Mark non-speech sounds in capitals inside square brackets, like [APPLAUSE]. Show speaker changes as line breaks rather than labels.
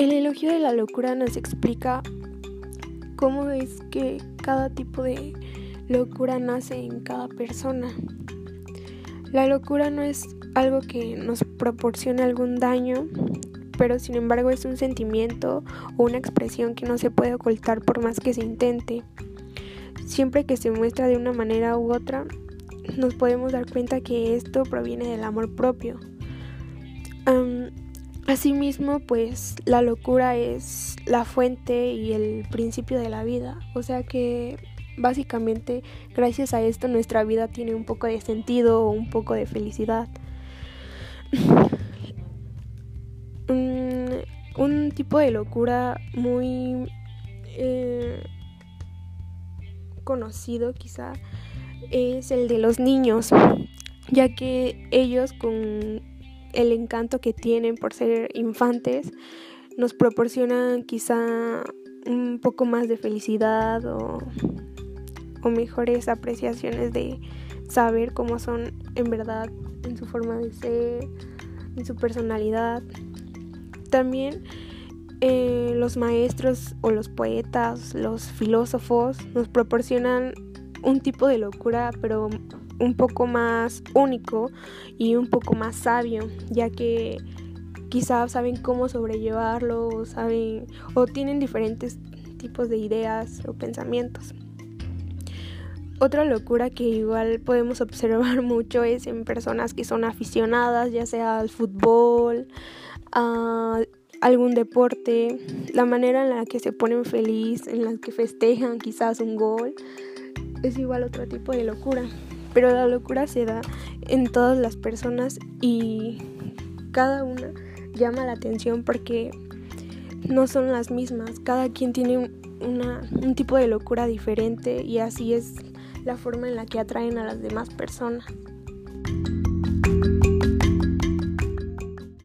El elogio de la locura nos explica cómo es que cada tipo de locura nace en cada persona. La locura no es algo que nos proporcione algún daño, pero sin embargo es un sentimiento o una expresión que no se puede ocultar por más que se intente. Siempre que se muestra de una manera u otra, nos podemos dar cuenta que esto proviene del amor propio. Asimismo, pues la locura es la fuente y el principio de la vida. O sea que básicamente gracias a esto nuestra vida tiene un poco de sentido o un poco de felicidad. [LAUGHS] un, tipo de locura muy eh, conocido quizá es el de los niños, ya que ellos con el encanto que tienen por ser infantes nos proporcionan quizá un poco más de felicidad o, mejores apreciaciones de saber cómo son en verdad en su forma de ser, en su personalidad. También eh, los maestros o los poetas, los filósofos nos proporcionan un tipo de locura, pero un poco más único y un poco más sabio, ya que quizás saben cómo sobrellevarlo, o saben o tienen diferentes tipos de ideas o pensamientos. Otra locura que igual podemos [LAUGHS] observar mucho es en personas que son aficionadas, ya sea al fútbol, a algún deporte, la manera en la que se ponen feliz, en la que festejan quizás un gol, es igual otro tipo de locura. Pero la locura se da en todas las personas y cada una llama la atención porque no son las mismas. Cada quien tiene un tipo de locura diferente y así es la forma en la que atraen a las demás personas.